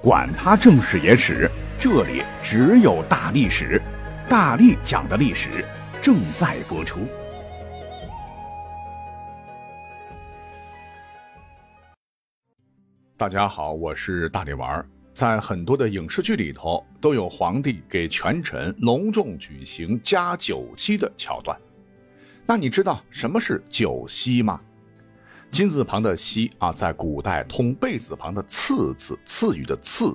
管他正史野史，这里只有大历史，大力讲的历史正在播出。大家好，我是大力丸。在很多的影视剧里头，都有皇帝给权臣隆重举行加九锡的桥段。那你知道什么是九锡吗？金字旁的“锡”啊，在古代通贝字旁的“赐”字，赐予的“赐”。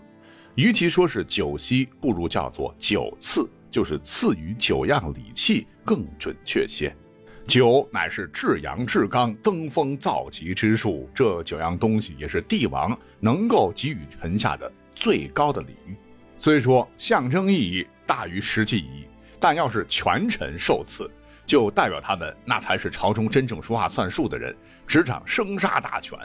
与其说是九锡，不如叫做九赐，就是赐予九样礼器更准确些。酒乃是至阳至刚、登峰造极之术，这九样东西也是帝王能够给予臣下的最高的礼遇。虽说象征意义大于实际意义，但要是权臣受赐，就代表他们那才是朝中真正说话算数的人，执掌生杀大权。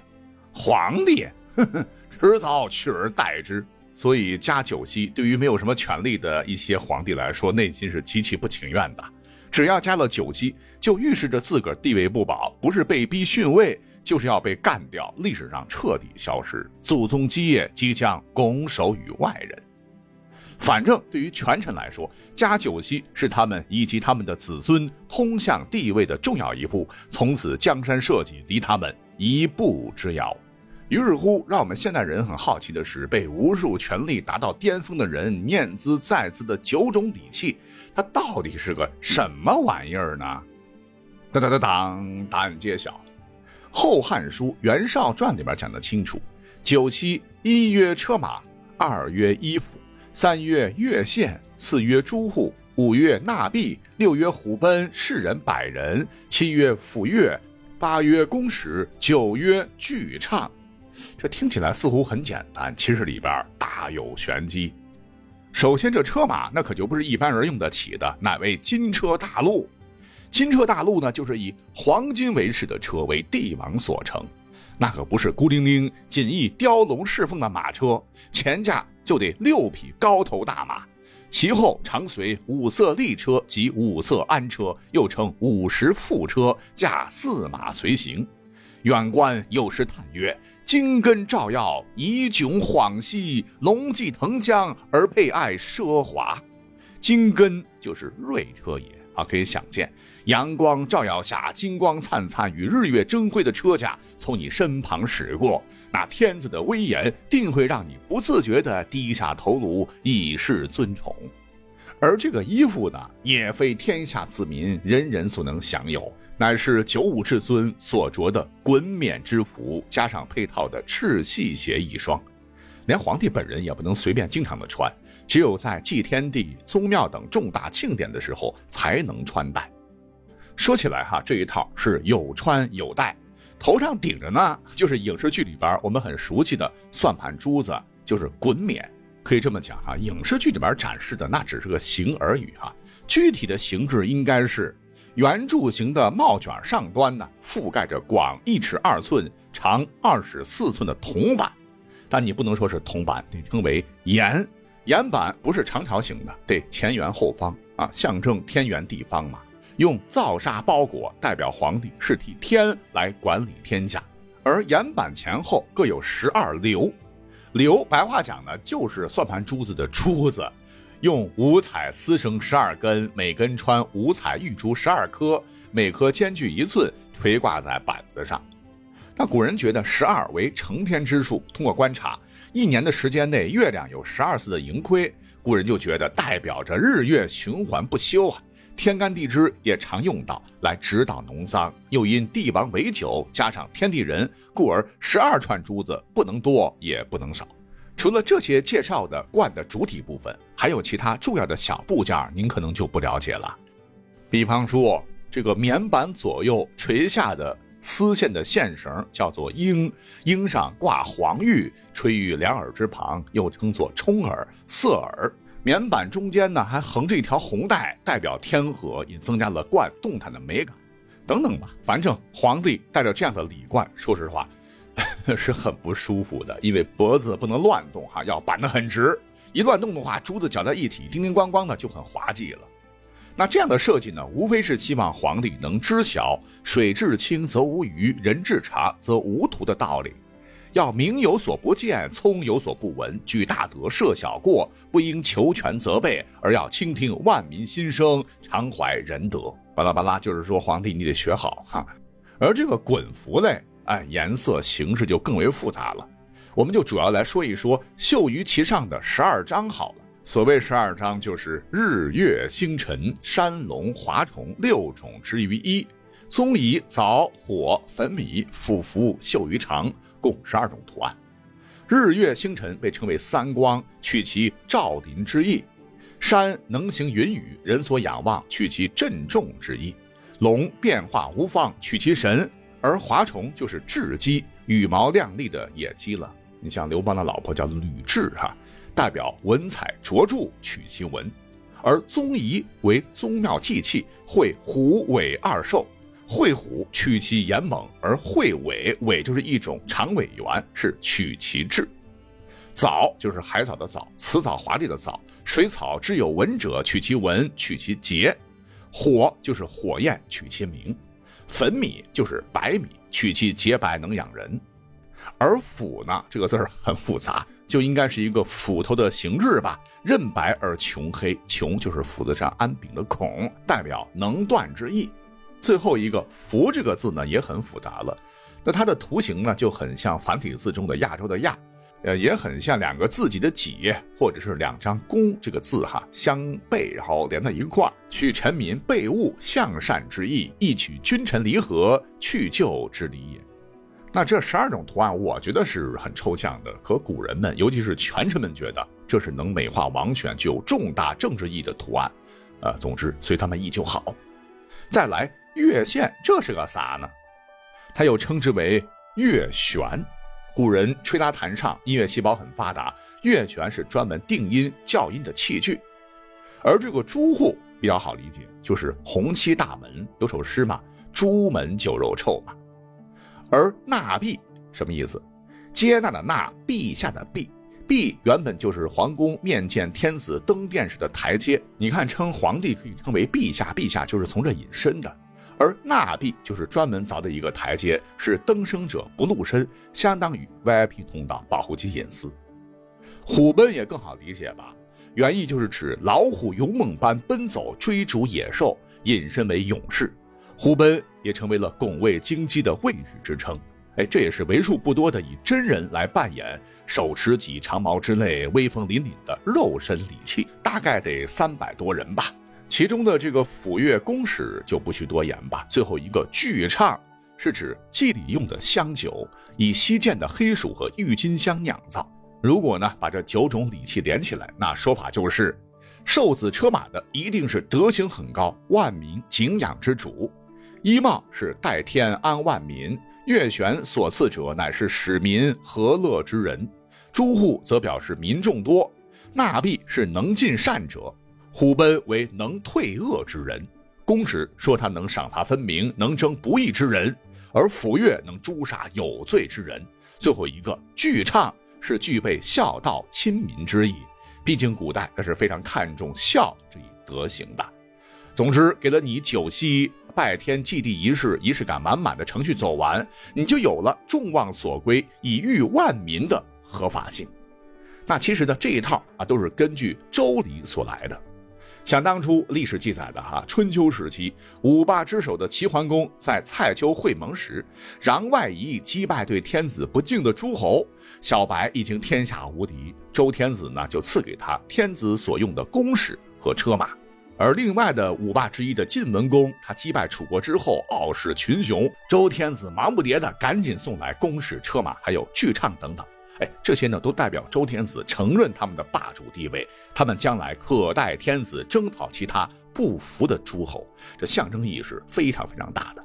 皇帝，呵呵，迟早取而代之。所以加九锡对于没有什么权力的一些皇帝来说，内心是极其不情愿的。只要加了九锡，就预示着自个儿地位不保，不是被逼逊位，就是要被干掉，历史上彻底消失，祖宗基业即将拱手于外人。反正对于权臣来说，加九锡是他们以及他们的子孙通向地位的重要一步，从此江山社稷离他们一步之遥。于是乎，让我们现代人很好奇的是，被无数权力达到巅峰的人念兹在兹的九种底气，它到底是个什么玩意儿呢？当当当当，答案揭晓，《后汉书·袁绍传》里边讲的清楚：九锡，一曰车马，二曰衣服，三曰乐献，四曰诸户，五曰纳币，六曰虎贲，士人百人，七曰抚乐，八曰公使，九曰巨唱。这听起来似乎很简单，其实里边大有玄机。首先，这车马那可就不是一般人用得起的，乃为金车大路。金车大路呢，就是以黄金为饰的车，为帝王所乘。那可不是孤零零、锦衣雕龙侍奉的马车，前驾就得六匹高头大马，其后常随五色立车及五色鞍车，又称五十副车，驾四马随行。远观有时叹曰。金根照耀，以迥晃兮；龙骥腾江，而佩爱奢华。金根就是锐车也啊！可以想见，阳光照耀下，金光灿灿，与日月争辉的车架从你身旁驶过，那天子的威严定会让你不自觉地低下头颅，以示尊崇。而这个衣服呢，也非天下子民人人所能享有。乃是九五至尊所着的衮冕之服，加上配套的赤系鞋一双，连皇帝本人也不能随便经常的穿，只有在祭天地、宗庙等重大庆典的时候才能穿戴。说起来哈，这一套是有穿有戴，头上顶着呢，就是影视剧里边我们很熟悉的算盘珠子，就是衮冕。可以这么讲哈，影视剧里边展示的那只是个形而已哈，具体的形制应该是。圆柱形的帽卷上端呢，覆盖着广一尺二寸、长二尺四寸的铜板，但你不能说是铜板，得称为檐。岩板不是长条形的，得前圆后方啊，象征天圆地方嘛。用皂纱包裹，代表皇帝是替天来管理天下。而岩板前后各有十二流，流白话讲呢，就是算盘珠子的珠子。用五彩丝绳十二根，每根穿五彩玉珠十二颗，每颗间距一寸，垂挂在板子上。那古人觉得十二为成天之数，通过观察，一年的时间内月亮有十二次的盈亏，古人就觉得代表着日月循环不休啊。天干地支也常用到来指导农桑，又因帝王为九，加上天地人，故而十二串珠子不能多也不能少。除了这些介绍的罐的主体部分，还有其他重要的小部件，您可能就不了解了。比方说，这个棉板左右垂下的丝线的线绳叫做缨，缨上挂黄玉，垂于两耳之旁，又称作冲耳、色耳。棉板中间呢还横着一条红带，代表天河，也增加了冠动弹的美感。等等吧，反正皇帝带着这样的礼冠，说实话。是很不舒服的，因为脖子不能乱动哈，要板得很直。一乱动的话，珠子搅在一起，叮叮咣咣的就很滑稽了。那这样的设计呢，无非是希望皇帝能知晓“水至清则无鱼，人至察则无徒”的道理。要明有所不见，聪有所不闻，举大德，赦小过，不应求全责备，而要倾听万民心声，常怀仁德。巴拉巴拉，就是说皇帝你得学好哈。而这个衮服嘞，哎，颜色形式就更为复杂了。我们就主要来说一说绣于其上的十二章好了。所谓十二章，就是日月星辰山龙华虫六种之于一，棕榈藻火粉米腐服绣于长，共十二种图案。日月星辰被称为三光，取其照临之意；山能行云雨，人所仰望，取其郑重之意；龙变化无方，取其神；而华虫就是雉鸡，羽毛亮丽的野鸡了。你像刘邦的老婆叫吕雉哈。代表文采卓著，取其文；而宗仪为宗庙祭器，会虎尾二兽，会虎取其严猛，而会尾尾就是一种长尾猿，是取其志。藻就是海藻的藻，辞藻华丽的藻。水草之有文者，取其文，取其节。火就是火焰，取其名。粉米就是白米，取其洁白，能养人。而腐呢，这个字儿很复杂。就应该是一个斧头的形制吧，刃白而穷黑，穷就是斧子上安柄的孔，代表能断之意。最后一个“福”这个字呢也很复杂了，那它的图形呢就很像繁体字中的亚洲的亚，呃，也很像两个自己的己，或者是两张弓这个字哈相背，然后连在一块儿，取臣民备物向善之意，一取君臣离合去旧之理也。那这十二种图案，我觉得是很抽象的。可古人们，尤其是权臣们，觉得这是能美化王权、具有重大政治意义的图案。呃，总之随他们意就好。再来，乐线，这是个啥呢？它又称之为乐弦。古人吹拉弹唱，音乐细胞很发达，乐弦是专门定音校音的器具。而这个朱户比较好理解，就是红漆大门，有首诗嘛，“朱门酒肉臭”嘛。而纳币什么意思？接纳的纳，陛下的陛，陛原本就是皇宫面见天子登殿时的台阶。你看，称皇帝可以称为陛下，陛下就是从这引申的。而纳币就是专门凿的一个台阶，是登升者不露身，相当于 VIP 通道，保护其隐私。虎奔也更好理解吧？原意就是指老虎勇猛般奔走追逐野兽，引申为勇士。虎贲也成为了拱卫京畿的卫士之称。哎，这也是为数不多的以真人来扮演，手持几长矛之类威风凛凛的肉身礼器，大概得三百多人吧。其中的这个抚乐公使就不需多言吧。最后一个巨唱，是指祭礼用的香酒，以西涧的黑薯和郁金香酿造。如果呢把这九种礼器连起来，那说法就是，受子车马的一定是德行很高、万民敬仰之主。衣帽是代天安万民，月玄所赐者乃是使民和乐之人，诸户则表示民众多，纳币是能尽善者，虎贲为能退恶之人，公职说他能赏罚分明，能征不义之人，而抚乐能诛杀有罪之人。最后一个巨唱是具备孝道亲民之意，毕竟古代那是非常看重孝这一德行的。总之，给了你九夕。拜天祭地仪式，仪式感满满的程序走完，你就有了众望所归、以御万民的合法性。那其实呢，这一套啊都是根据周礼所来的。想当初历史记载的哈，春秋时期五霸之首的齐桓公在蔡丘会盟时，攘外夷击败对天子不敬的诸侯，小白已经天下无敌，周天子呢就赐给他天子所用的弓矢和车马。而另外的五霸之一的晋文公，他击败楚国之后傲视群雄，周天子忙不迭的赶紧送来弓矢、车马，还有巨唱等等。哎，这些呢都代表周天子承认他们的霸主地位，他们将来可代天子征讨其他不服的诸侯，这象征意义是非常非常大的。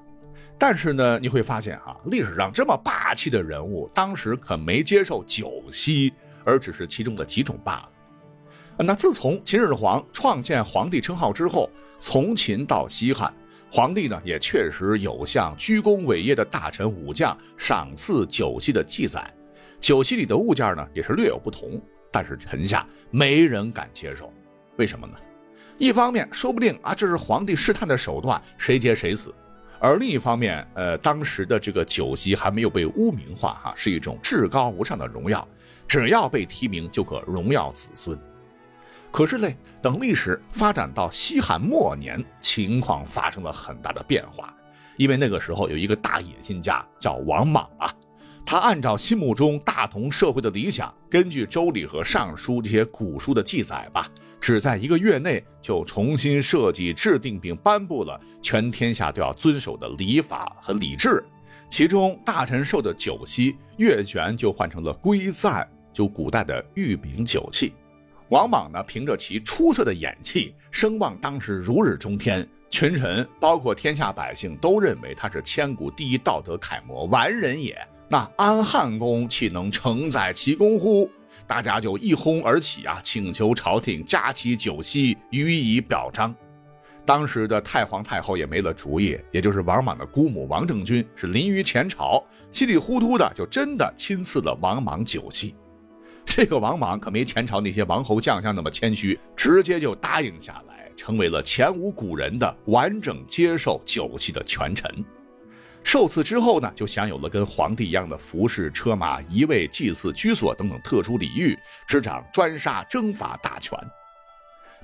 但是呢，你会发现哈，历史上这么霸气的人物，当时可没接受九锡，而只是其中的几种罢了。那自从秦始皇创建皇帝称号之后，从秦到西汉，皇帝呢也确实有向居功伟业的大臣武将赏赐酒席的记载。酒席里的物件呢也是略有不同，但是臣下没人敢接受。为什么呢？一方面，说不定啊这是皇帝试探的手段，谁接谁死；而另一方面，呃，当时的这个酒席还没有被污名化，哈，是一种至高无上的荣耀，只要被提名就可荣耀子孙。可是嘞，等历史发展到西汉末年，情况发生了很大的变化，因为那个时候有一个大野心家叫王莽啊，他按照心目中大同社会的理想，根据《周礼》和《尚书》这些古书的记载吧。只在一个月内就重新设计、制定并颁布了全天下都要遵守的礼法和礼制，其中大臣受的酒席月权就换成了归赞，就古代的玉饼酒器。王莽呢，凭着其出色的演技，声望当时如日中天，群臣包括天下百姓都认为他是千古第一道德楷模，完人也。那安汉公岂能承载其功乎？大家就一哄而起啊，请求朝廷加其酒席，予以表彰。当时的太皇太后也没了主意，也就是王莽的姑母王政君是临于前朝，稀里糊涂的就真的亲赐了王莽酒席。这个王莽可没前朝那些王侯将相那么谦虚，直接就答应下来，成为了前无古人的完整接受酒器的权臣。受赐之后呢，就享有了跟皇帝一样的服饰、车马、仪位、祭祀、居所等等特殊礼遇，执掌专杀征伐大权。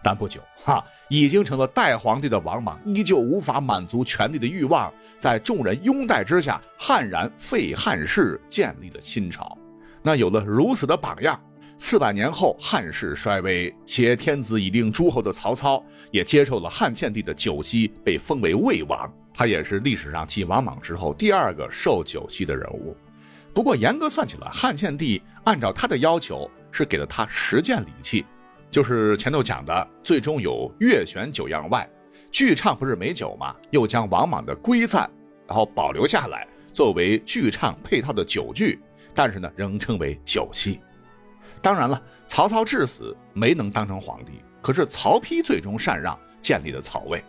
但不久，哈，已经成了代皇帝的王莽依旧无法满足权力的欲望，在众人拥戴之下，悍然废汉室，建立了新朝。那有了如此的榜样，四百年后汉室衰微，挟天子以令诸侯的曹操也接受了汉献帝的酒席，被封为魏王。他也是历史上继王莽之后第二个受酒席的人物。不过严格算起来，汉献帝按照他的要求是给了他十件礼器，就是前头讲的，最终有乐选九样外，剧唱不是美酒吗？又将王莽的归赞，然后保留下来作为剧唱配套的酒具，但是呢，仍称为九锡。当然了，曹操至死没能当成皇帝，可是曹丕最终禅让，建立了曹魏。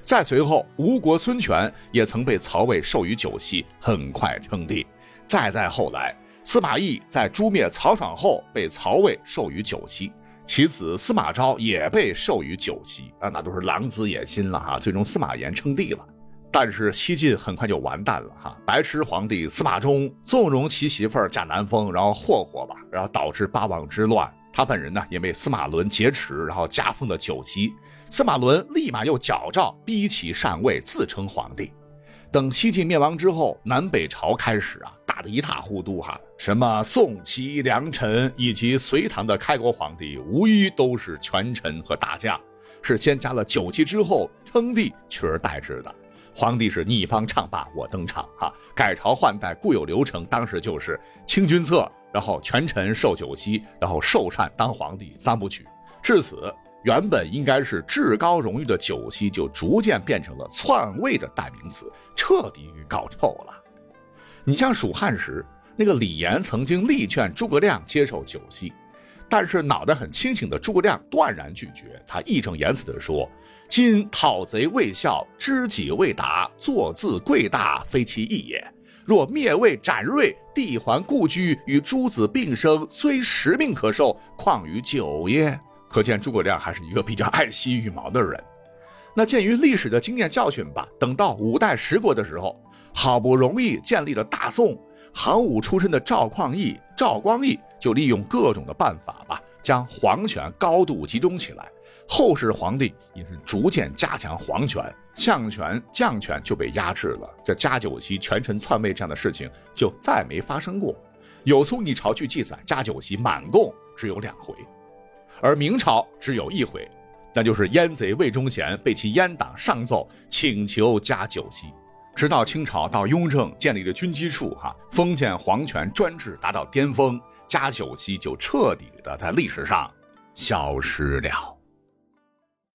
再随后，吴国孙权也曾被曹魏授予酒席，很快称帝。再再后来，司马懿在诛灭曹爽后被曹魏授予酒席，其子司马昭也被授予酒席啊，那都是狼子野心了哈。最终司马炎称帝了，但是西晋很快就完蛋了哈。白痴皇帝司马衷纵容其媳妇儿贾南风，然后霍霍吧，然后导致八王之乱。他本人呢也被司马伦劫持，然后加封了九级。司马伦立马又矫诏逼其禅位，自称皇帝。等西晋灭亡之后，南北朝开始啊打得一塌糊涂哈。什么宋齐梁陈以及隋唐的开国皇帝，无一都是权臣和大将，是先加了九级之后称帝取而代之的。皇帝是逆方唱罢我登场哈，改朝换代固有流程，当时就是清君侧，然后权臣受酒席，然后受禅当皇帝三部曲。至此，原本应该是至高荣誉的酒席，就逐渐变成了篡位的代名词，彻底搞臭了。你像蜀汉时，那个李严曾经力劝诸葛亮接受酒席。但是脑袋很清醒的诸葛亮断然拒绝，他义正言辞地说：“今讨贼未效，知己未达，坐自贵大，非其意也。若灭魏斩锐，帝还故居，与诸子并生，虽十命可受，况于九耶？”可见诸葛亮还是一个比较爱惜羽毛的人。那鉴于历史的经验教训吧，等到五代十国的时候，好不容易建立了大宋。行武出身的赵匡胤、赵光义就利用各种的办法吧，将皇权高度集中起来。后世皇帝也是逐渐加强皇权，相权、将权就被压制了。这加九席、权臣篡位这样的事情就再没发生过。有宋一朝据记载，加九席满共只有两回，而明朝只有一回，那就是阉贼魏忠贤被其阉党上奏请求加九席。直到清朝到雍正建立了军机处，哈，封建皇权专制达到巅峰，加九锡就彻底的在历史上消失了。